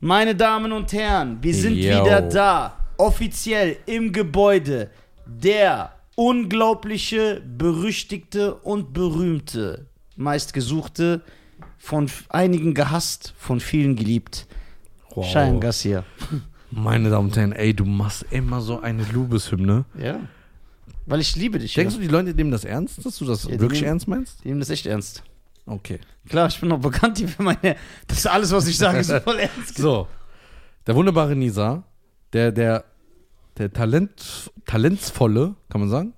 Meine Damen und Herren, wir sind Yo. wieder da. Offiziell im Gebäude der unglaubliche, berüchtigte und berühmte, meistgesuchte, von einigen gehasst, von vielen geliebt. Wow. Cheyenne Garcia. Meine Damen und Herren, ey, du machst immer so eine Lobeshymne. Ja. Weil ich liebe dich. Denkst ja. du, die Leute nehmen das ernst, dass du das Ja, wirklich nehmen- ernst meinst? Die nehmen das echt ernst. Okay. Klar, ich bin noch bekannt hier für meine. Das ist alles, was ich sage, ist voll ernst. So, der wunderbare Nisa, der, der, der Talent, talentsvolle, kann man sagen,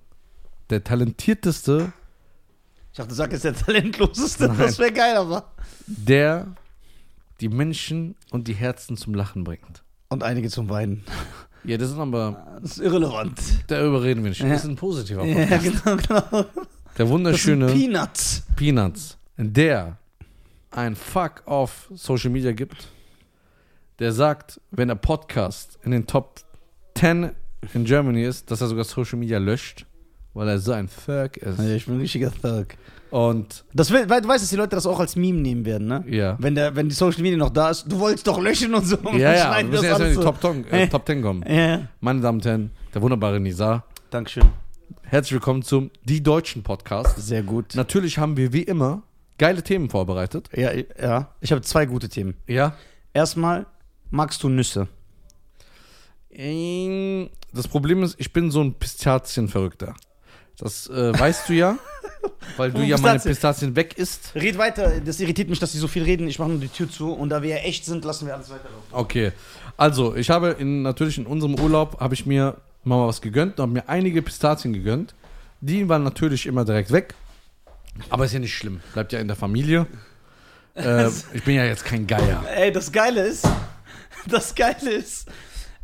der talentierteste, Ich dachte, du sagst jetzt der talentloseste. Nein. Das wäre geil, aber. der die Menschen und die Herzen zum Lachen bringt. Und einige zum Weinen. Ja, das ist aber, Das ist irrelevant. darüber reden wir nicht. Ja. Das ist ein positiver Ja, Podcast. genau, genau. Der Das sind wunderschöne Peanuts. Peanuts, der ein Fuck auf Social Media gibt, der sagt, wenn ein Podcast in den Top 10 in Germany ist, dass er sogar Social Media löscht, weil er so ein Fuck ist. Ja, ich bin ein richtiger Thug. Und Das weil du weißt, dass die Leute das auch als Meme nehmen werden, ne? ja. Wenn, der, wenn die Social Media noch da ist, du wolltest doch löschen und so. Und Ja, dann ja, wir müssen das erst in die. Top 10, äh, Top 10 kommen. Ja, ja. Meine Damen und Herren, der wunderbare Nisa, Dankeschön. herzlich willkommen zum Die Deutschen Podcast. Sehr gut. Natürlich haben wir wie immer geile Themen vorbereitet. Ja, ja. Ich habe zwei gute Themen. Ja. Erstmal, magst du Nüsse? Ähm, Das Problem ist, ich bin so ein Pistazienverrückter. Das äh, weißt du ja, weil du ja meine Pistazien. Pistazien weg isst. Red weiter. Das irritiert mich, dass sie so viel reden. Ich mache nur die Tür zu. Und da wir ja echt sind, lassen wir alles weiterlaufen. Okay, also ich habe in, natürlich in unserem Urlaub habe ich mir mal was gegönnt und habe mir einige Pistazien gegönnt. Die waren natürlich immer direkt weg, aber ist ja nicht schlimm, bleibt ja in der Familie. Äh, ich bin ja jetzt kein Geier. Ey, das Geile ist, das Geile ist,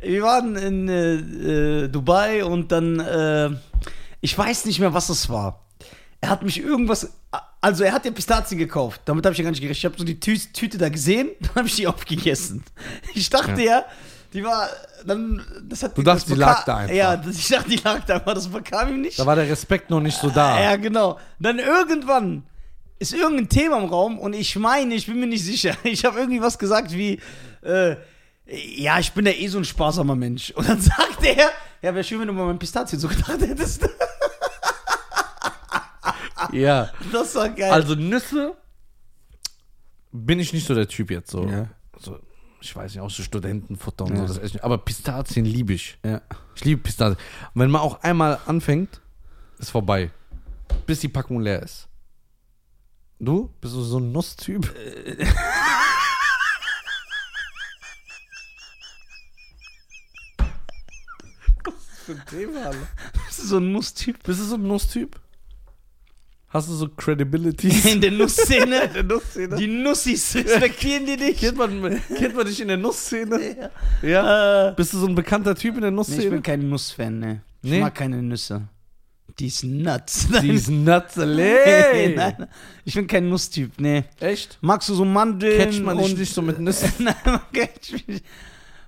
wir waren in äh, äh, Dubai und dann, äh, ich weiß nicht mehr, was es war. Er hat mich irgendwas, also er hat ja Pistazien gekauft. Damit habe ich ja gar nicht gerechnet. Ich habe so die Tü Tüte da gesehen, dann habe ich die aufgegessen. Ich dachte ja, die war, dann, das hat Du dachtest, die lag da einfach. Ja, das, ich dachte, die lag da, aber das bekam ihm nicht. Da war der Respekt noch nicht so da. Ja, genau. Dann irgendwann ist irgendein Thema im Raum und ich meine, ich bin mir nicht sicher. Ich habe irgendwie was gesagt wie, äh, ja, ich bin ja eh so ein sparsamer Mensch. Und dann sagt er, ja, wäre schön, wenn du mal mein Pistazien so gedacht hättest. Ja. Das war geil. Also Nüsse bin ich nicht so der Typ jetzt so. Ja. so ich weiß nicht, auch so Studentenfutter und Ja. so. Das esse ich nicht. Aber Pistazien liebe ich. ja. Ich liebe Pistazien. Und wenn man auch einmal anfängt, ist vorbei. Bis die Packung leer ist. Du? Bist du so ein Nusstyp? Bist du so ein Nusstyp? Bist du so ein Nusstyp? Hast du so Credibility? In der Nussszene. der Nussszene? Die Nussis respektieren die nicht. kennt, man, kennt man dich in der Nussszene? Ja. Ja. Äh, Bist du so ein bekannter Typ in der nee, ich bin Nussszene? kein Nussfan, ne. Ich Nee? mag keine Nüsse. Die ist nuts. Die ist nuts, Nein, nein, ich bin kein Nusstyp, ne. Echt? Magst du so Mandeln? Catcht man dich und nicht so mit Nüssen? Nein, man catcht mich nicht.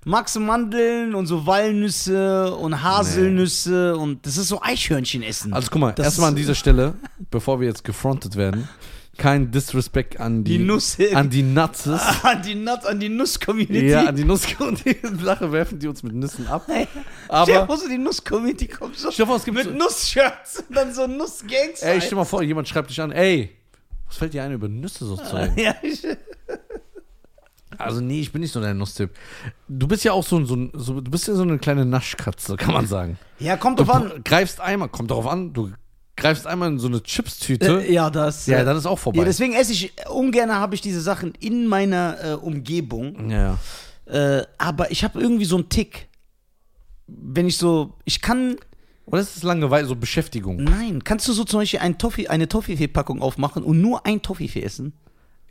Magst du Mandeln und so Walnüsse und Haselnüsse und das ist so Eichhörnchen essen. Also guck mal, erstmal an dieser Stelle, bevor wir jetzt gefrontet werden, kein Disrespect an die, Die Nuss- an die Nutzes. an die Nuts, an die Nuss-Community. Ja, an die Nuss und die Sache werfen die uns mit Nüssen ab. Stell dir Aber vor, so die Nuss-Community kommt so stell vor, es gibt mit so, Nuss-Shirts und dann so Nuss-Gangs. ey, stell mal vor, jemand schreibt dich an, ey, was fällt dir ein, über Nüsse so zu reden? ja, ich, Also nee, ich bin nicht so dein Nusstyp. Du bist ja auch so, ein- so, ein- so du bist ja so eine kleine Naschkatze, kann man sagen. ja, kommt Du drauf an. greifst einmal, kommt darauf an, du greifst einmal in so eine Chipstüte, Äh, ja, das. ja, äh, dann ist auch vorbei. ja, deswegen esse ich ungern habe ich diese Sachen in meiner äh, Umgebung. ja, ja. Äh, aber ich habe irgendwie so einen Tick. Wenn ich so, ich kann, Oder ist es Langeweile, so Beschäftigung? nein, kannst du so zum Beispiel ein Toffee, eine Toffifee-Packung aufmachen und nur ein Toffifee essen?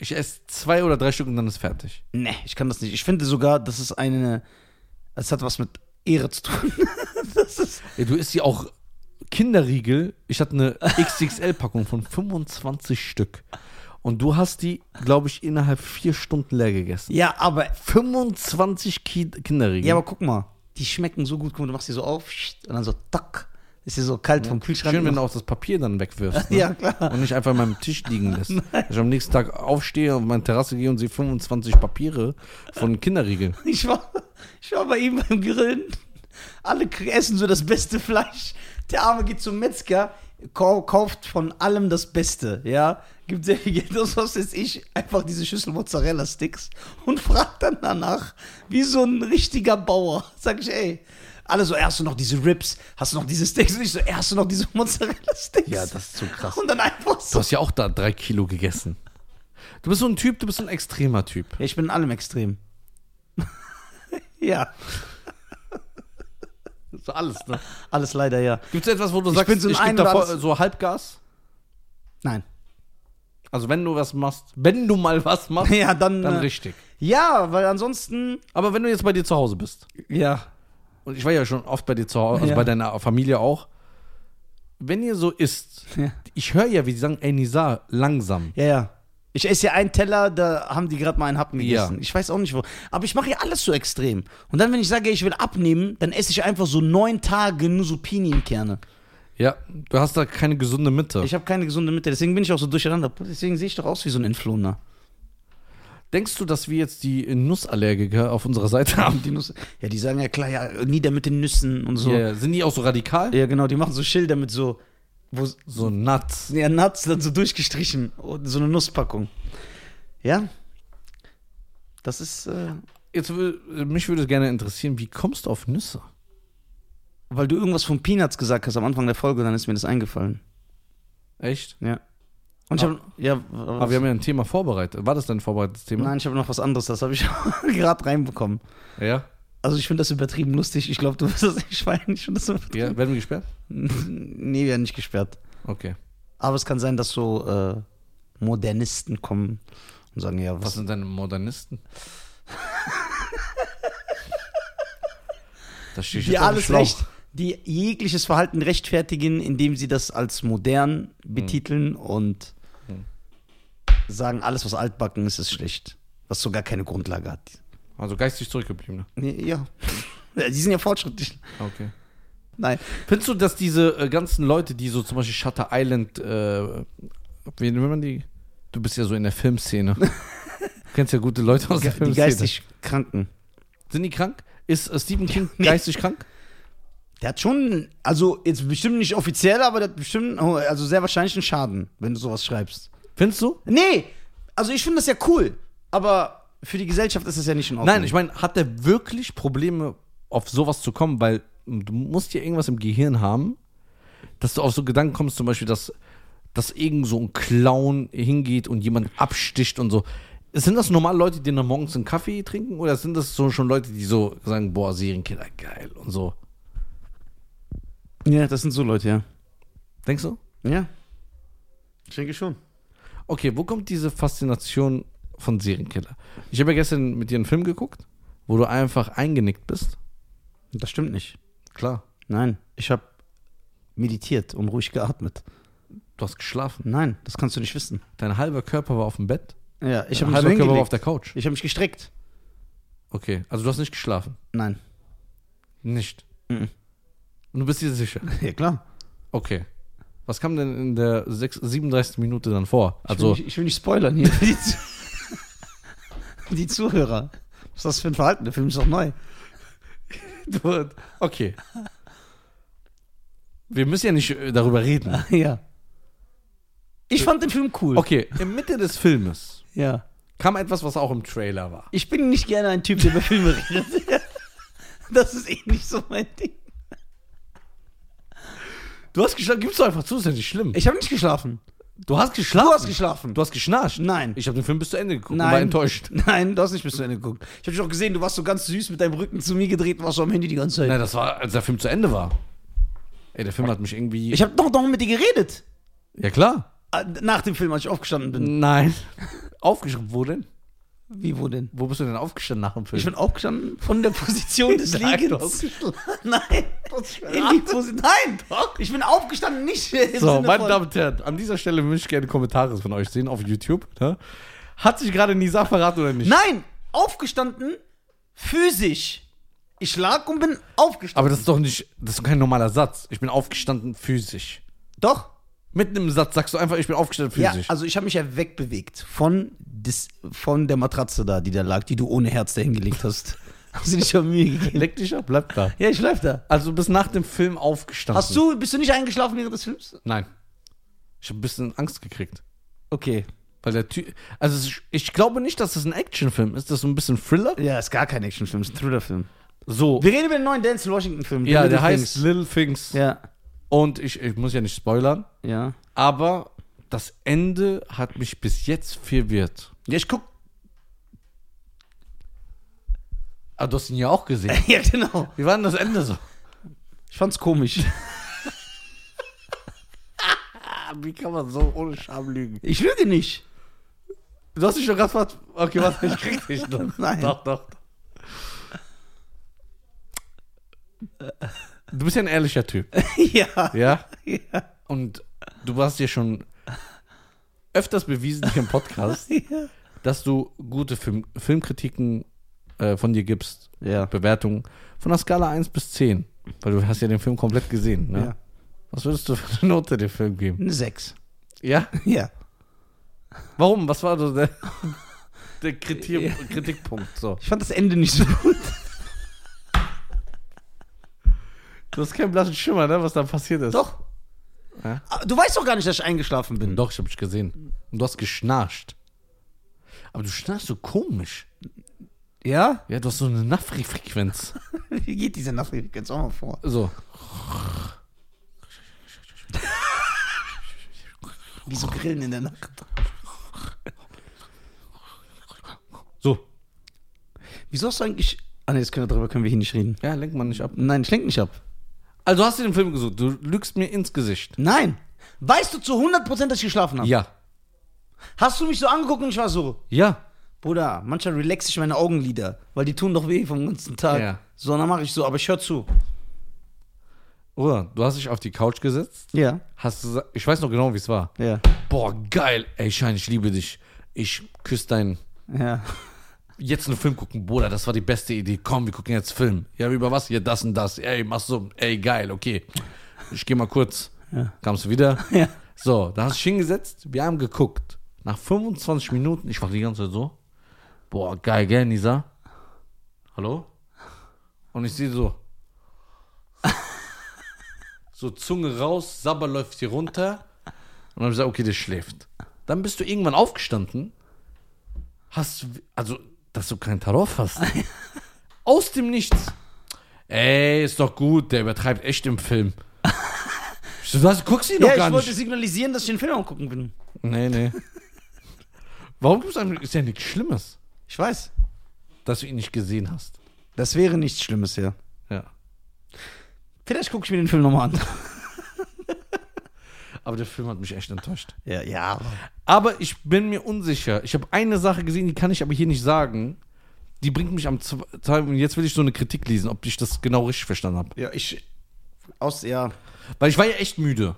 Ich esse zwei oder drei Stück und dann ist fertig. Nee, ich kann das nicht. Ich finde sogar, das ist eine, das hat was mit Ehre zu tun. das ist, Ey, du isst ja auch Kinderriegel. Ich hatte eine XXL-Packung von 25 Stück. Und du hast die, glaube ich, innerhalb vier Stunden leer gegessen. ja, aber, 25 Ki Kinderriegel. ja, aber guck mal, die schmecken so gut. Guck mal, du machst die so auf und dann so, tack, Ist ja so kalt vom Kühlschrank. Schön, wenn du auch das Papier dann wegwirfst. Ne? ja, klar. Und nicht einfach an meinem Tisch liegen lässt. Dass ich am nächsten Tag aufstehe und auf meine Terrasse gehe und sehe 25 Papiere von Kinderriegeln. Ich war, ich war bei ihm beim Grillen. Alle essen so das beste Fleisch. Der Arme geht zum Metzger, kau kauft von allem das Beste, ja. Gibt sehr viel Geld aus, was weiß ich, einfach diese Schüssel Mozzarella-Sticks und fragt dann danach, wie so ein richtiger Bauer. Sag ich, ey, alle so, ey, hast du noch diese Ribs? Hast du noch diese Steaks? Und ich so, ey, hast du noch diese Mozzarella-Sticks? Ja, das ist so krass. Und dann einfach Du so. hast ja auch da drei Kilo gegessen. Du bist so ein Typ, du bist so ein extremer Typ. Ja, ich bin in allem extrem. ja, So alles, ne? alles leider ja. Gibt es etwas, wo du Ich sagst, bin so ich alles- so Halbgas? Nein. Also wenn du was machst, wenn du mal was machst, Ja, dann. dann äh, richtig. Ja, weil ansonsten. Aber wenn du jetzt bei dir zu Hause bist, Ja. Und ich war ja schon oft bei dir zu Hause, also Ja. bei deiner Familie auch, wenn ihr so isst, Ja. ich höre ja, wie die sagen, ey Nisa, langsam. Ja, ja. Ich esse ja einen Teller, da haben die gerade mal einen Happen gegessen. Ja. Ich weiß auch nicht wo. Aber ich mache ja alles so extrem. Und dann, wenn ich sage, ich will abnehmen, dann esse ich einfach so neun Tage nur so Pinienkerne. Ja, du hast da keine gesunde Mitte. Ich habe keine gesunde Mitte, deswegen bin ich auch so durcheinander. Deswegen sehe ich doch aus wie so ein Influencer. Denkst du, dass wir jetzt die Nussallergiker auf unserer Seite haben? Die Nuss, ja, die sagen ja klar, ja, nieder mit den Nüssen und so. Ja, ja. Sind die auch so radikal? Ja, genau, die machen so Schilder mit so, wo, So nuts. ja, Nuts dann so durchgestrichen. Und so eine Nusspackung. Ja. Das ist, äh, Jetzt mich würde gerne interessieren, wie kommst du auf Nüsse? weil du irgendwas von Peanuts gesagt hast am Anfang der Folge, dann ist mir das eingefallen. Echt? Ja. Und ich habe ja, Aber wir haben ja ein Thema vorbereitet. War das dein vorbereitetes Thema? nein, ich habe noch was anderes, das habe ich gerade reinbekommen. Ja? Also ich finde das übertrieben lustig. Ich glaube, du wirst das nicht feiern. Ich finde das übertrieben. Ja, werden wir gesperrt? Nee, wir werden nicht gesperrt. Okay. Aber es kann sein, dass so äh, Modernisten kommen und sagen, ja, Was was, sind deine Modernisten? da stehe ich die jetzt alles Schlauch. recht, die jegliches Verhalten rechtfertigen, indem sie das als modern betiteln und Hm. Sagen, alles, was altbacken ist, ist schlecht. Was sogar keine Grundlage hat. Also geistig zurückgebliebene. Nee, ja. Ja, Die sind ja fortschrittlich. Okay. Nein. Findest du, dass diese äh, ganzen Leute, die so zum Beispiel Shutter Island, äh, wie nennt man die? Du bist ja so in der Filmszene. du kennst ja gute Leute aus der Die Filmszene. geistig Kranken. Sind die krank? Ist äh, Stephen King geistig krank? Der hat schon, also jetzt bestimmt nicht offiziell, aber der hat bestimmt, oh, also sehr wahrscheinlich einen Schaden, wenn du sowas schreibst. Findest du? Nee, also ich finde das ja cool, aber für die Gesellschaft ist das ja nicht in Ordnung. Nein, ich meine, hat er wirklich Probleme, auf sowas zu kommen? Weil du musst ja irgendwas im Gehirn haben, dass du auf so Gedanken kommst, zum Beispiel, dass, dass irgend so ein Clown hingeht und jemand absticht und so. Sind das normale Leute, die dann morgens einen Kaffee trinken? Oder sind das so schon Leute, die so sagen, boah, Serienkiller, geil und so? Ja, das sind so Leute, ja. Denkst du? Ja. Ich denke schon. Okay, wo kommt diese Faszination von Serienkiller? Ich habe ja gestern mit dir einen Film geguckt, wo du einfach eingenickt bist. Das stimmt nicht. Klar. Nein, ich habe meditiert und ruhig geatmet. Du hast geschlafen. Nein, das kannst du nicht wissen. Dein halber Körper war auf dem Bett. Ja, ich habe mich so halber Körper war auf der Couch. Ich habe mich gestreckt. Okay, also du hast nicht geschlafen. Nein. Nicht. Mhm. Und du bist dir sicher. Ja, klar. Okay. Was kam denn in der 6, 37. Minute dann vor? Ich Also, will nicht, ich will nicht spoilern hier die, die Zuhörer. Was ist das für ein Verhalten? Der Film ist doch neu. du, okay. Wir müssen ja nicht äh, darüber reden. ja. Ich fand den Film cool. Okay, in Mitte des Filmes Ja. kam etwas, was auch im Trailer war. Ich bin nicht gerne ein Typ, der über Filme redet. Das ist eh nicht so mein Ding. Du hast geschlafen, gibst du einfach zu, ist ja nicht schlimm. Ich habe nicht geschlafen. Du hast geschlafen. Du hast geschlafen. Du hast geschnarcht. Nein. Ich habe den Film bis zu Ende geguckt und Nein. war enttäuscht. Nein, du hast nicht bis zu Ende geguckt. Ich habe dich auch gesehen, du warst so ganz süß mit deinem Rücken zu mir gedreht und warst so am Handy die ganze Zeit. Nein, das war, als der Film zu Ende war. Ey, der Film hat mich irgendwie. Ich habe doch noch mit dir geredet. ja, klar. Ah, Nach dem Film, als ich aufgestanden bin. Nein. Aufgeschrieben, wo denn? Wie, wo denn? Wo bist du denn aufgestanden nach dem Film? Ich bin aufgestanden von der Position des Liegens. Nein. Nein. Ich bin aufgestanden, nicht so, meine Damen und Herren, an dieser Stelle möchte ich gerne Kommentare von euch sehen auf YouTube. Ne? Hat sich gerade Nisa verraten oder nicht? Nein, aufgestanden, physisch. Ich lag und bin aufgestanden. Aber das ist doch nicht, das ist kein normaler Satz. Ich bin aufgestanden physisch. Doch. Mitten im Satz sagst du einfach, ich bin aufgestanden Ja, physisch. also ich habe mich ja wegbewegt von, des, von der Matratze da, die da lag, die du ohne Herz dahin gelegt hast. Hast du nicht schon Mühe gegeben? Leck dich ab, bleib da. Ja, ich bleib da. Also du bist nach dem Film aufgestanden. Hast du, bist du nicht eingeschlafen während des Films? Nein. Ich habe ein bisschen Angst gekriegt. Okay. Weil der Typ. Also ist- ich glaube nicht, dass das ein Actionfilm ist. Das ist so ein bisschen Thriller. Ja, ist gar kein Actionfilm, ist ein Thrillerfilm. So. Wir reden über den neuen Denzel Washington-Film. Ja, The der Little heißt Things. Little Things. Ja, Und ich, ich muss ja nicht spoilern, ja. aber das Ende hat mich bis jetzt verwirrt. Ja, ich guck. Ah, du hast ihn ja auch gesehen. Ja, genau. Wie war denn das Ende so? Ich fand's komisch. Wie kann man so ohne Scham lügen? Ich lüge nicht. Du hast dich schon gerade gefragt. Okay, warte, ich krieg dich noch. Nein. Doch, doch. Du bist ja ein ehrlicher Typ, ja. ja? Ja. Und du hast dir schon öfters bewiesen hier im Podcast, Ja. dass du gute Film Filmkritiken äh, von dir gibst, Ja. Bewertungen von der Skala 1 bis 10. Weil du hast ja den Film komplett gesehen, ne? Ja. Was würdest du für eine Note dem Film geben? Eine 6. Ja? Ja. Warum? Was war so der, der Kritier Kritikpunkt? So. Ich fand das Ende nicht so gut. Du hast keinen blassen Schimmer, ne, was da passiert ist. Doch. Ja? Ah, Du weißt doch gar nicht, dass ich eingeschlafen bin. Doch, ich hab dich gesehen. Und du hast geschnarcht. Aber du schnarchst so komisch. Ja? Ja, du hast so eine Nafri-Frequenz. Wie geht diese jetzt auch mal vor? So. Wie so Grillen in der Nacht. So. Wieso hast du eigentlich. Ah, ne, das können wir, darüber können wir hier nicht reden. Ja, lenk mal nicht ab. Nein, ich lenk nicht ab. Also hast du den Film gesucht. Du lügst mir ins Gesicht. Nein. Weißt du zu 100%, dass ich geschlafen habe? Ja. Hast du mich so angeguckt und ich war so, Ja. Bruder, manchmal relaxe ich meine Augenlider, weil die tun doch weh vom ganzen Tag. Ja. So, dann mache ich so, aber ich höre zu. Oder du hast dich auf die Couch gesetzt. Ja. Hast du, ich weiß noch genau, wie es war. Ja. Boah, geil. Ey, Schein, ich liebe dich. Ich küsse deinen. Ja. Jetzt einen Film gucken, Bruder, das war die beste Idee. Komm, wir gucken jetzt Film. Ja, über was? Hier, das und das. Ey, mach so. Ey, geil, okay. Ich geh mal kurz. Ja. Kamst du wieder? Ja. So, da hast du dich hingesetzt. Wir haben geguckt. Nach 25 Minuten, ich war die ganze Zeit so. Boah, geil, gell, Nisa? Hallo? Und ich sehe so. So Zunge raus, Sabber läuft hier runter. Und dann habe ich gesagt, okay, der schläft. Dann bist du irgendwann aufgestanden. Hast, also, dass du keinen Tarot hast. Aus dem Nichts. Ey, ist doch gut, der übertreibt echt im Film. So, was, guckst du ihn doch Ja, gar ich wollte signalisieren, dass ich den Film auch gucken bin. Nee, nee. Warum gibt's einem, ist ja nichts Schlimmes, Ich weiß. dass du ihn nicht gesehen hast. Das wäre nichts Schlimmes, ja. Ja. Vielleicht gucke ich mir den Film nochmal an. Aber der Film hat mich echt enttäuscht. Ja, ja. Aber ich bin mir unsicher. Ich habe eine Sache gesehen, die kann ich aber hier nicht sagen. Die bringt mich am zwei. Und jetzt will ich so eine Kritik lesen, ob ich das genau richtig verstanden habe. Ja, ich. Aus, ja. Weil ich war ja echt müde.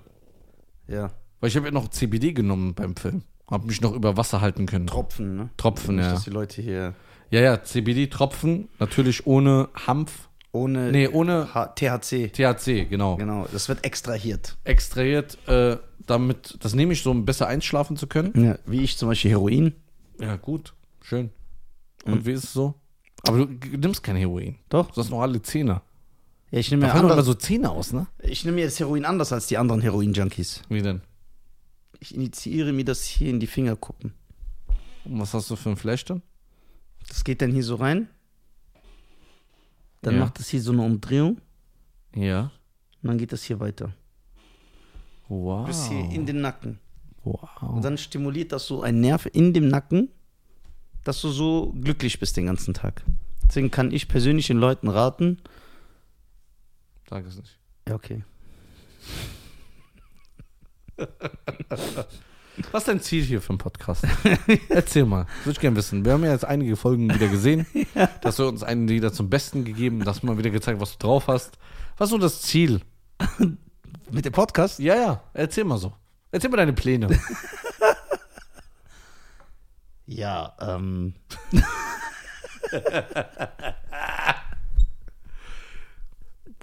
Ja. Weil ich habe ja noch CBD genommen beim Film. Hab mich noch über Wasser halten können. Tropfen, ne? Tropfen, Nicht, ja. dass die Leute hier Ja, ja, CBD-Tropfen. Natürlich ohne Hanf. Ohne Nee, ohne H THC. THC, genau. Genau, das wird extrahiert. Extrahiert, äh, damit, das nehme ich so, um besser einschlafen zu können. Ja, wie ich zum Beispiel Heroin. Ja, gut, schön. Und wie ist es so? Aber du nimmst kein Heroin. Doch. Du hast noch alle Zähne. Ja, ich nehme mir, fallen doch immer anders, so Zähne aus, ne? ich nehme mir das Heroin anders als die anderen Heroin-Junkies. Wie denn? Ich initiiere mir das hier in die Fingerkuppen. Und was hast du für ein Flash dann? Das geht dann hier so rein. Dann Ja. macht das hier so eine Umdrehung. Ja. Und dann geht das hier weiter. Wow. Bis hier in den Nacken. wow. Und dann stimuliert das so ein Nerv in dem Nacken, dass du so glücklich bist den ganzen Tag. Deswegen kann ich persönlich den Leuten raten. Sag es nicht. Ja, okay. Was ist dein Ziel hier für einen Podcast? Erzähl mal. Würde ich gerne wissen. Wir haben ja jetzt einige Folgen wieder gesehen. Dass du uns einen wieder zum Besten gegeben, dass du mal wieder gezeigt, was du drauf hast. Was ist so das Ziel? Mit dem Podcast? Ja, ja. Erzähl mal so. Erzähl mal deine Pläne. Ja, ähm.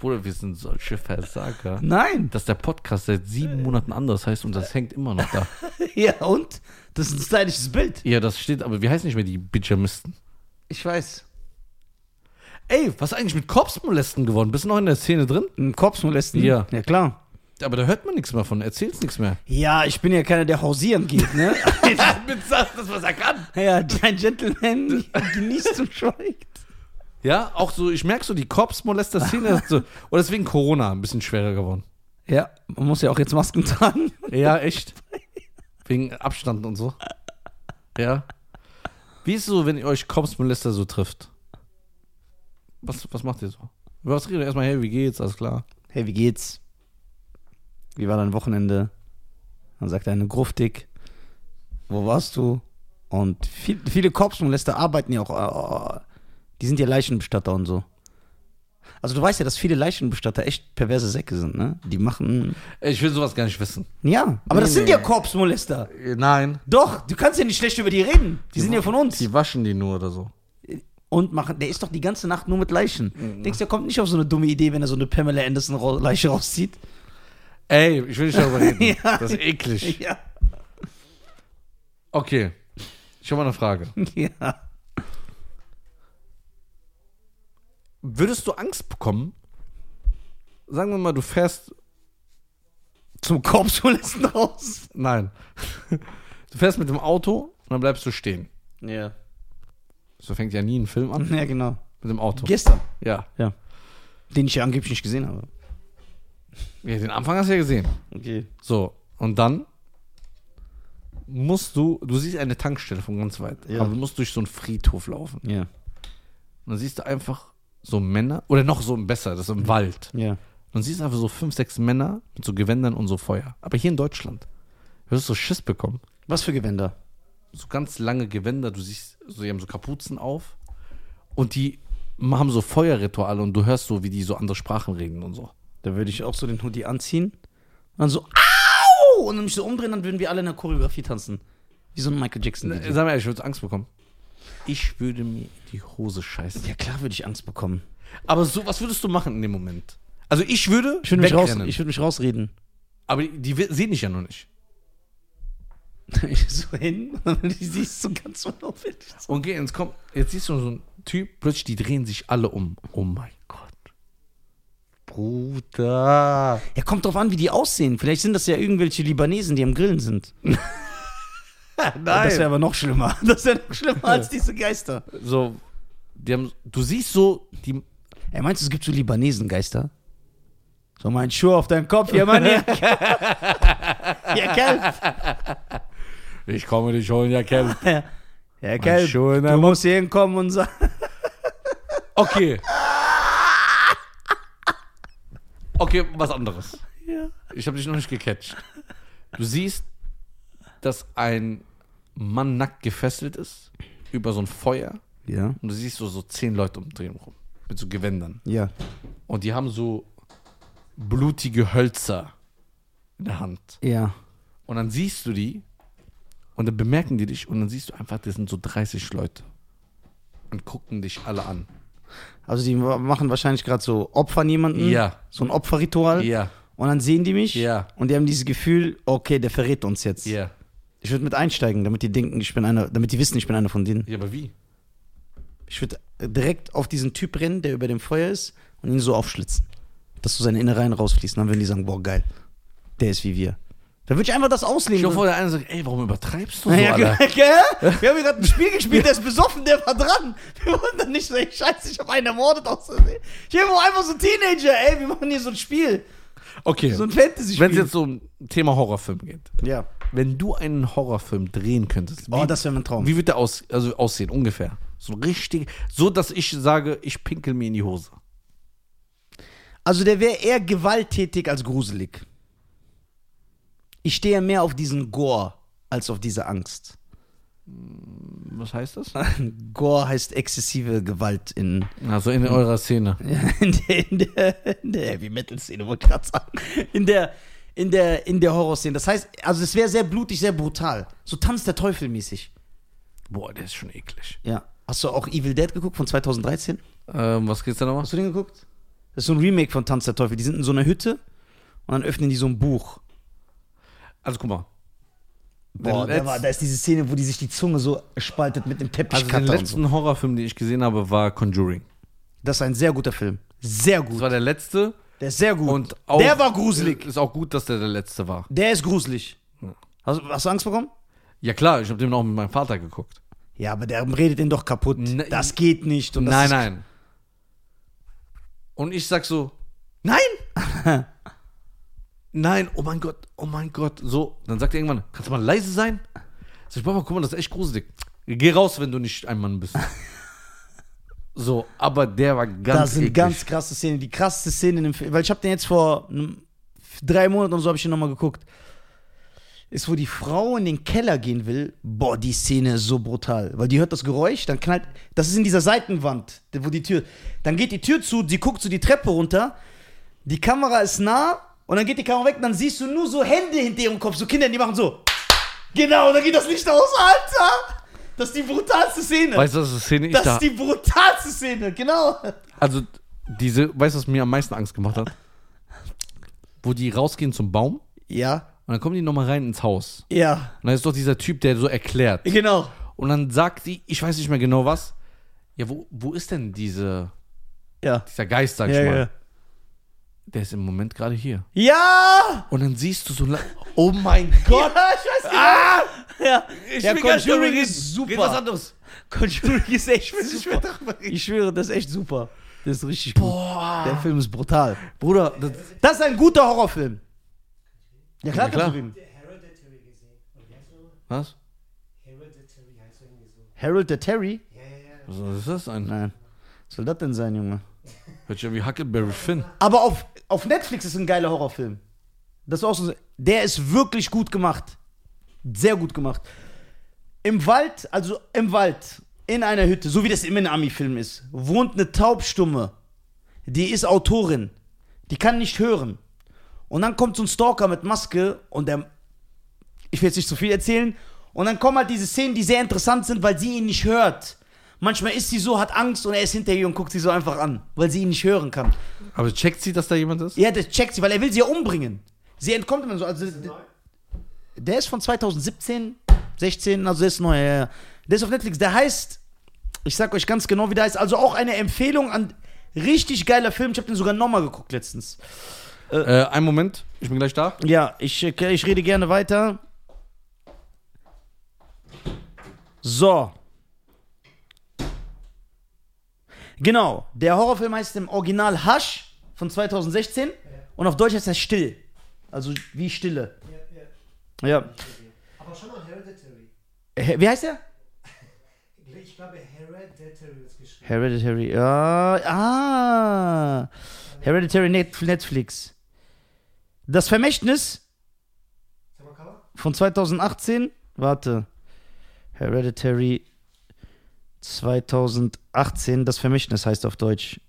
Bruder, wir sind solche Versager. Nein. Dass der Podcast seit sieben Monaten anders heißt und das hängt immer noch da. Ja, und? Das ist ein stylisches Bild. ja, das steht, aber wie heißen nicht mehr die Pyjamisten? Ich weiß. Ey, was ist eigentlich mit Korpsmolesten geworden? Bist du noch in der Szene drin? Ein Korps molesten? Ja. Ja, klar. Aber da hört man nichts mehr von, erzählst nichts mehr. Ja, ich bin ja keiner, der hausieren geht, ne? Mit das, was er kann. ja, ein Gentleman genießt und schweigt. Ja, auch so, ich merke so, die Korpsmolester-Szene ist so, oder deswegen Corona ein bisschen schwerer geworden. Ja, man muss ja auch jetzt Masken tragen. Ja, echt. Wegen Abstand und so. Ja. Wie ist es so, wenn ihr euch Korpsmolester so trifft? Was, was macht ihr so? Über was redet ihr? Erstmal, hey, wie geht's? Alles klar. Hey, wie geht's? Wie war dein Wochenende? Dann sagt er eine gruftig. Wo warst du? Und viel, viele Korpsmolester arbeiten ja auch, äh, die sind ja Leichenbestatter und so. Also du weißt ja, dass viele Leichenbestatter echt perverse Säcke sind, ne? Die machen, Ich will sowas gar nicht wissen. ja, aber das Nee, sind nee. ja Korpsmolester. Nein. Doch, du kannst ja nicht schlecht über die reden. Die, sind ja von uns. Die waschen die nur oder so. Und machen, der ist doch die ganze Nacht nur mit Leichen. Denkst du, der kommt nicht auf so eine dumme Idee, wenn er so eine Pamela Anderson Ra- Leiche rauszieht? Ey, ich will nicht darüber reden. Ja. Das ist eklig. Ja. Okay. Ich habe mal eine Frage. Ja. Würdest du Angst bekommen? Sagen wir mal, du fährst. Zum Korpsmolisten raus. Nein. Du fährst mit dem Auto und dann bleibst du stehen. Ja. So fängt ja nie ein Film an. Ja, genau. Mit dem Auto. Gestern. Ja. Den ich ja angeblich nicht gesehen habe. ja. Den Anfang hast du ja gesehen. Okay. So. Und dann musst du. Du siehst eine Tankstelle von ganz weit. Ja. Aber du musst durch so einen Friedhof laufen. Ja. Und dann siehst du einfach so Männer. Oder noch so besser, das ist im Wald. Ja. Und siehst du einfach so fünf, sechs Männer mit so Gewändern und so Feuer. Aber hier in Deutschland. Du so Schiss bekommen? Was für Gewänder? so ganz lange Gewänder, du siehst, so, die haben so Kapuzen auf und die machen so Feuerrituale und du hörst so, wie die so andere Sprachen reden und so. Da würde ich auch so den Hoodie anziehen. Und dann so, au! Und dann mich so umdrehen, dann würden wir alle in der Choreografie tanzen. Wie so ein Michael Jackson. Sag mal ehrlich, ich würde Angst bekommen. Ich würde mir die Hose scheißen. Ja, klar würde ich Angst bekommen. Aber so, was würdest du machen in dem Moment? Also ich würde, Ich würde mich, raus, ich würde mich rausreden. aber die, die sehen dich ja noch nicht. Ich so hin und dann siehst du ganz unauffällig. So. Und geh ins Komm, jetzt siehst du so einen Typ, plötzlich die drehen sich alle um. Oh mein Gott. Bruder. Ja, kommt drauf an, wie die aussehen. Vielleicht sind das ja irgendwelche Libanesen, die am Grillen sind. Nein. Das wäre aber noch schlimmer. Das wäre noch schlimmer als diese Geister. so, die haben, du siehst so, die, Ey, meinst du, es gibt so Libanesengeister? So mein Schuh auf deinem Kopf, ja Mann, ja. ja, Kelp. ich komme dich holen, ja, Kerl. Ja, ja in Du deinem musst hier hinkommen und sagen. Okay. Okay, was anderes. Ja. Ich habe dich noch nicht gecatcht. Du siehst, dass ein Mann nackt gefesselt ist über so ein Feuer Ja. und du siehst so, so zehn Leute umdrehen rum mit so Gewändern Ja. und die haben so blutige Hölzer in der Hand Ja. und dann siehst du die und dann bemerken die dich und dann siehst du einfach, das sind so 30 Leute und gucken dich alle an. Also die machen wahrscheinlich gerade so Opfern jemanden. Ja. So ein Opferritual. Ja, Und dann sehen die mich. Ja. Und die haben dieses Gefühl, okay, der verrät uns jetzt. ja. Ich würde mit einsteigen, damit die denken, ich bin einer, damit die wissen, ich bin einer von denen. Ja, aber wie? Ich würde direkt auf diesen Typ rennen, der über dem Feuer ist, und ihn so aufschlitzen. Dass so seine Innereien rausfließen. Dann würden die sagen, boah, geil. Der ist wie wir. Dann würde ich einfach das Ich auslegen. glaube, vor der eine sagt, ey, warum übertreibst du so, ja, Alter? gell? Wir haben hier gerade ein Spiel gespielt, der ist besoffen, der war dran. Wir wollen dann nicht so, ey, scheiße, ich habe einen ermordet aus. Hier war einfach so ein Teenager, ey, wir machen hier so ein Spiel. Okay, So ein Fantasy-Spiel. wenn es jetzt so um Thema Horrorfilm geht. Ja. Wenn du einen Horrorfilm drehen könntest, wie, Oh, das wäre mein Traum. wie wird der aus, also aussehen, ungefähr? So richtig, so dass ich sage, ich pinkel mir in die Hose. Also der wäre eher gewalttätig als gruselig. Ich stehe mehr auf diesen Gore als auf diese Angst. Was heißt das? Gore heißt exzessive Gewalt in, Also in eurer Szene. in der, in der, in der Heavy Metal Szene, wollte ich gerade sagen. In der, in der, in der Horrorszene. Das heißt, also es wäre sehr blutig, sehr brutal. So Tanz der Teufel mäßig. Boah, der ist schon eklig. Ja. Hast du auch Evil Dead geguckt von 2013? Ähm, was geht's da nochmal? Hast du den geguckt? Das ist so ein Remake von Tanz der Teufel. Die sind in so einer Hütte und dann öffnen die so ein Buch. Also guck mal. Boah, da, war, da ist diese Szene, wo die sich die Zunge so spaltet mit dem also den Teppichcutter und so. letzten Horrorfilm, den ich gesehen habe, war Conjuring. Das ist ein sehr guter Film. Sehr Das gut. war der letzte. Der ist sehr gut. Und auch, der war gruselig. Ist auch gut, dass der der letzte war. Der ist gruselig. Ja. Hast, hast du Angst bekommen? Ja klar, ich habe den auch mit meinem Vater geguckt. Ja, aber der redet den doch kaputt. Ne- das geht nicht. Das nein, nein. Und ich sag so, nein! nein, oh mein Gott, oh mein Gott. So, dann sagt er irgendwann, kannst du mal leise sein? Sag ich, Papa, guck mal, das ist echt gruselig. Geh raus, wenn du nicht ein Mann bist. so, aber der war ganz Das sind eklig. ganz krasse Szenen. Die krasseste Szene in dem Film, weil ich habe den jetzt vor drei Monaten und so habe ich den nochmal geguckt. Ist, wo die Frau in den Keller gehen will. Boah, die Szene ist so brutal. Weil die hört das Geräusch, dann knallt. Das ist in dieser Seitenwand, wo die Tür. Dann geht die Tür zu, sie guckt so die Treppe runter. Die Kamera ist nah und dann geht die Kamera weg und dann siehst du nur so Hände hinter ihrem Kopf. So Kinder, die machen so. Genau, und dann geht das Licht aus. Alter! Das ist die brutalste Szene. Weißt du, was das Szene ich das da. ist die brutalste Szene, genau. Also, diese, weißt du, was mir am meisten Angst gemacht hat? Wo die rausgehen zum Baum Ja, und dann kommen die nochmal rein ins Haus. ja, Und dann ist doch dieser Typ, der so erklärt. genau. Und dann sagt die, ich weiß nicht mehr genau was. Ja, wo, wo ist denn diese, Ja. dieser Geist, sag ich Ja, mal? ja. Der ist im Moment gerade hier. Ja! Und dann siehst du so, la- oh mein Gott. Ja, ich weiß genau. Ah! Ja, Ich ja darüber Conjuring ist Red was super. anderes. Conjuring ist echt super. Ich schwöre, das ist echt super. Das ist richtig gut. Boah. Der Film ist brutal. Bruder, das, Das ist ein guter Horrorfilm. Ja, klar, Ja, klar. Hereditary gesehen. Heißt was? Hereditary heißt irgendwie so. Harold the Terry? Ja, ja, ja. Was ist das ein? Nein. Was soll das denn sein, Junge? Hört sich an wie Huckleberry Finn. Aber auf, auf Netflix ist ein geiler Horrorfilm. Das ist auch so. Der ist wirklich gut gemacht. Sehr gut gemacht. Im Wald, also im Wald, in einer Hütte, so wie das immer in Ami-Filmen ist, wohnt eine Taubstumme. Die ist Autorin. Die kann nicht hören. Und dann kommt so ein Stalker mit Maske und der. Ich will jetzt nicht zu viel erzählen. Und dann kommen halt diese Szenen, die sehr interessant sind, weil sie ihn nicht hört. Manchmal ist sie so, hat Angst und er ist hinter ihr und guckt sie so einfach an, weil sie ihn nicht hören kann. Aber checkt sie, dass da jemand ist? Ja, das checkt sie, weil er will sie ja umbringen. Sie entkommt immer so. Also, der ist von 2017, 16, also der ist neu. Ja, ja. Der ist auf Netflix. Der heißt, ich sag euch ganz genau, wie der heißt. Also auch eine Empfehlung an richtig geiler Film. Ich habe den sogar nochmal geguckt letztens. Äh, einen Moment, ich bin gleich da. Ja, ich, äh, ich rede gerne weiter. So. Genau, der Horrorfilm heißt im Original Hush von 2016 und auf Deutsch heißt er Still. Also wie Stille. Ja, ja. Ja. Aber schon mal Hereditary. Äh, Wie heißt er? Ich glaube, Hereditary ist geschrieben. Hereditary. Ja, ah. Hereditary Net Netflix. Das Vermächtnis von 2018. Warte. Hereditary 2018. Das Vermächtnis heißt auf Deutsch.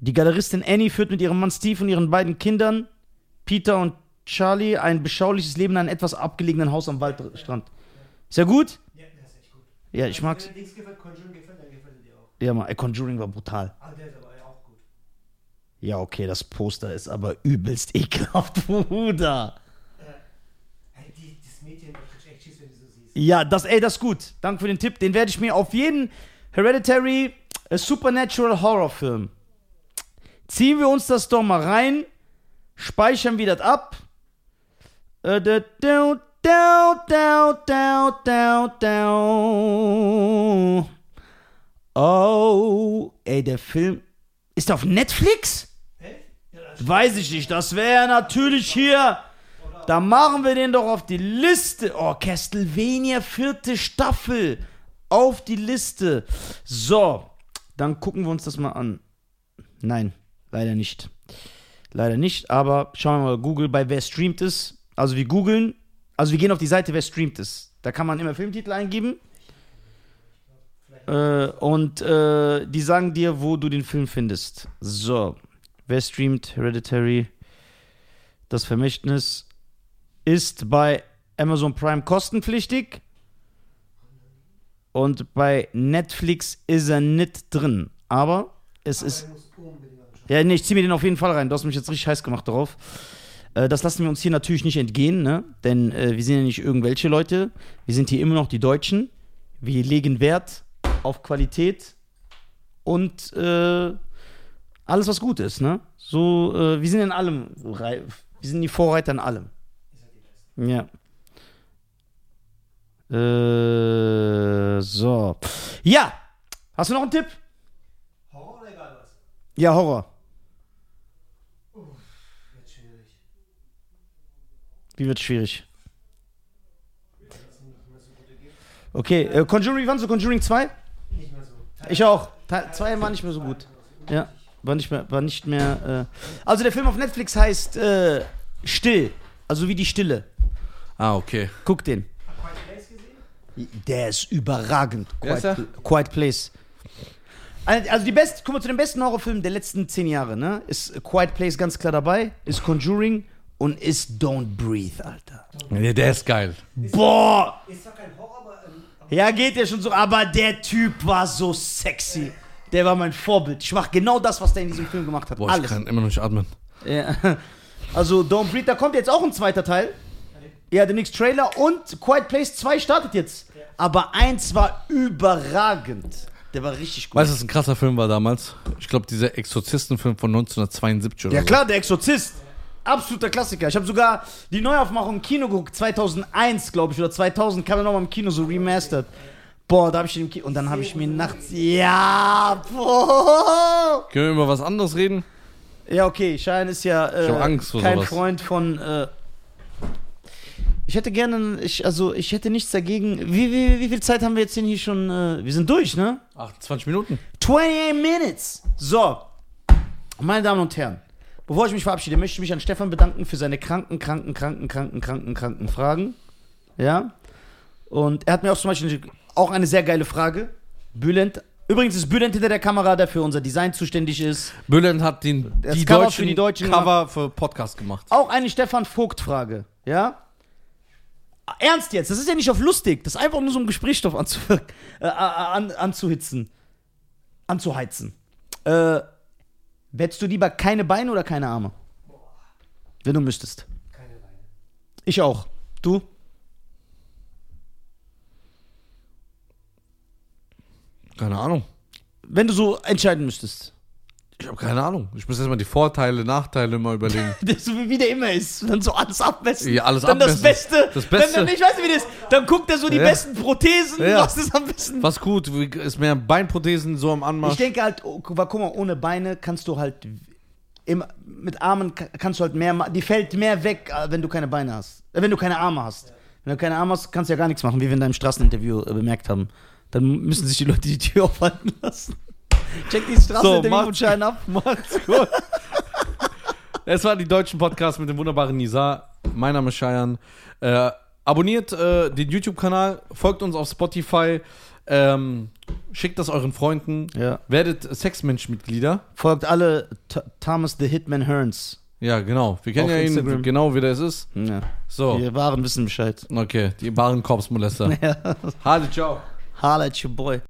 Die Galeristin Annie führt mit ihrem Mann Steve und ihren beiden Kindern, Peter und Charlie, ein beschauliches Leben in einem etwas abgelegenen Haus am Waldstrand. Ist ja gut? Ja, der ist echt gut. Ja, ich mag's. Wenn dir nichts gefällt, Conjuring gefällt, dann gefällt dir auch. Ja, mal, Conjuring war brutal. Ah, der ist aber auch gut. Ja, okay, das Poster ist aber übelst ekelhaft, Bruder. Hey, die, das Mädchen, da kriegst du echt Schiss, wenn du so siehst. Ja, das, ey, das ist gut. Danke für den Tipp. Den werde ich mir auf jeden Hereditary a Supernatural Horror Film. Ziehen wir uns das doch mal rein, speichern wir das ab. Äh. Oh, ey, der Film. Ist der auf Netflix? Weiß ich nicht. Das wäre natürlich hier. Da machen wir den doch auf die Liste. Oh, Castlevania vierte Staffel. Auf die Liste. So, dann gucken wir uns das mal an. Nein, leider nicht. Leider nicht, aber schauen wir mal Google bei wer streamt es. Also wir googeln, also wir gehen auf die Seite wer streamt es. Da kann man immer Filmtitel eingeben. Äh, und äh, die sagen dir, wo du den Film findest. So, wer streamt Hereditary? Das Vermächtnis ist bei Amazon Prime kostenpflichtig. Und bei Netflix ist er nicht drin. Aber Es ist. Unbedingt anschauen. Ja, nee, ich zieh mir den auf jeden Fall rein. Du hast mich jetzt richtig heiß gemacht darauf. Äh, das lassen wir uns hier natürlich nicht entgehen, ne? Denn äh, wir sind ja nicht irgendwelche Leute. Wir sind hier immer noch die Deutschen. Wir legen Wert auf Qualität und äh, alles, was gut ist, ne? So, äh, wir sind in allem rei- Wir sind die Vorreiter in allem. Ihr seid die Besten. Ja. Äh, so. Ja. Hast du noch einen Tipp? Horror oder egal was? Ja, Horror. Wird schwierig. Wie wird schwierig? Okay, äh, Conjuring, wann so Conjuring 2? Nicht mehr so. Ich auch. Teil 2 war nicht mehr so gut. Ja, war nicht mehr, war nicht mehr. Äh. Also der Film auf Netflix heißt äh, Still. Also wie die Stille. Ah, okay. Guck den. Quiet Place gesehen? Der ist überragend. Wer ist Quiet, Quiet Place. Also die besten, guck mal zu den besten Horrorfilmen der letzten zehn Jahre, ne? Ist Quiet Place ganz klar dabei, ist Conjuring und ist Don't Breathe, Alter. Ja, der ist geil. Boah! Ist zwar kein Horror, aber. Ähm, aber Ja, geht ja schon so, aber der Typ war so sexy. Der war mein Vorbild. Ich mach genau das, was der in diesem Film gemacht hat. Boah, ich Alles. kann immer noch nicht atmen. Ja. Also Don't Breathe, da kommt jetzt auch ein zweiter Teil. Ja, der nächste Trailer und Quiet Place 2 startet jetzt. Aber eins war überragend. Der war richtig gut. Weißt du, was ein krasser Film war damals? Ich glaube, dieser Exorzistenfilm von 1972 oder ja so. klar, der Exorzist. Absoluter Klassiker. Ich habe sogar die Neuaufmachung im Kino geguckt, 2001, glaube ich, oder 2000 kam er nochmal im Kino so remastered. Boah, da habe ich den im Kino und dann habe ich mir nachts ja, boah. Können wir über was anderes reden? Ja, okay, Schein ist ja äh, Ich Angst vor kein sowas. Freund von. Äh, ich hätte gerne, ich, also ich hätte nichts dagegen. Wie, wie, wie viel Zeit haben wir jetzt denn hier schon? Äh, wir sind durch, ne? 28 Minuten. 28 Minutes. So, meine Damen und Herren, bevor ich mich verabschiede, möchte ich mich an Stefan bedanken für seine kranken, kranken, kranken, kranken, kranken, kranken Fragen. Ja. Und er hat mir auch zum Beispiel auch eine sehr geile Frage. Bülent. Übrigens ist Bülent hinter der Kamera, der für unser Design zuständig ist. Bülent hat den, die Cover deutschen für die Deutschen Cover für Podcast gemacht. Auch eine Stefan Vogt-Frage, ja? Ernst jetzt, das ist ja nicht auf lustig, das ist einfach nur so um Gesprächsstoff anzu äh, an, anzuhitzen. Anzuheizen. Äh, hättest du lieber keine Beine oder keine Arme? Wenn du müsstest. keine Beine. Ich auch. Du? Keine Ahnung. Wenn du so entscheiden müsstest. Ich habe keine Ahnung. Ich muss erstmal die Vorteile, Nachteile mal überlegen. Das wie der immer ist. Dann so alles abmessen. Ja, alles dann abmessen. das Beste. Das Beste. Dann, ich weiß nicht, wie das ist. Dann guckt er so die Ja. besten Prothesen. Ja. Was ist am besten? Was gut, ist mehr Beinprothesen so am Anmarsch. Ich denke halt, oh, guck mal, ohne Beine kannst du halt immer, mit Armen ka- kannst du halt mehr, die fällt mehr weg, äh, wenn du keine Beine hast. Äh, wenn du keine Arme hast. Wenn du keine Arme hast, kannst du ja gar nichts machen, wie wir in deinem Straßeninterview äh, bemerkt haben. Dann müssen sich die Leute die Tür aufhalten lassen. Check dieses Straßeninterview macht's von Schein ab. Macht's gut. Es war die deutschen Podcast mit dem wunderbaren Nisa. Mein Name ist Cheyenne. Äh, abonniert äh, den YouTube-Kanal, folgt uns auf Spotify, ähm, schickt das euren Freunden, Ja. werdet Sexmensch-Mitglieder. Folgt alle Th Thomas the Hitman Hearns. Ja, genau. Wir kennen Auf ja ihn Instagram. genau, wie der es ist. Ja. So, Wir waren wissen Bescheid. okay, die wahren Korpsmolester. Ja. Hallo, ciao. At your boy.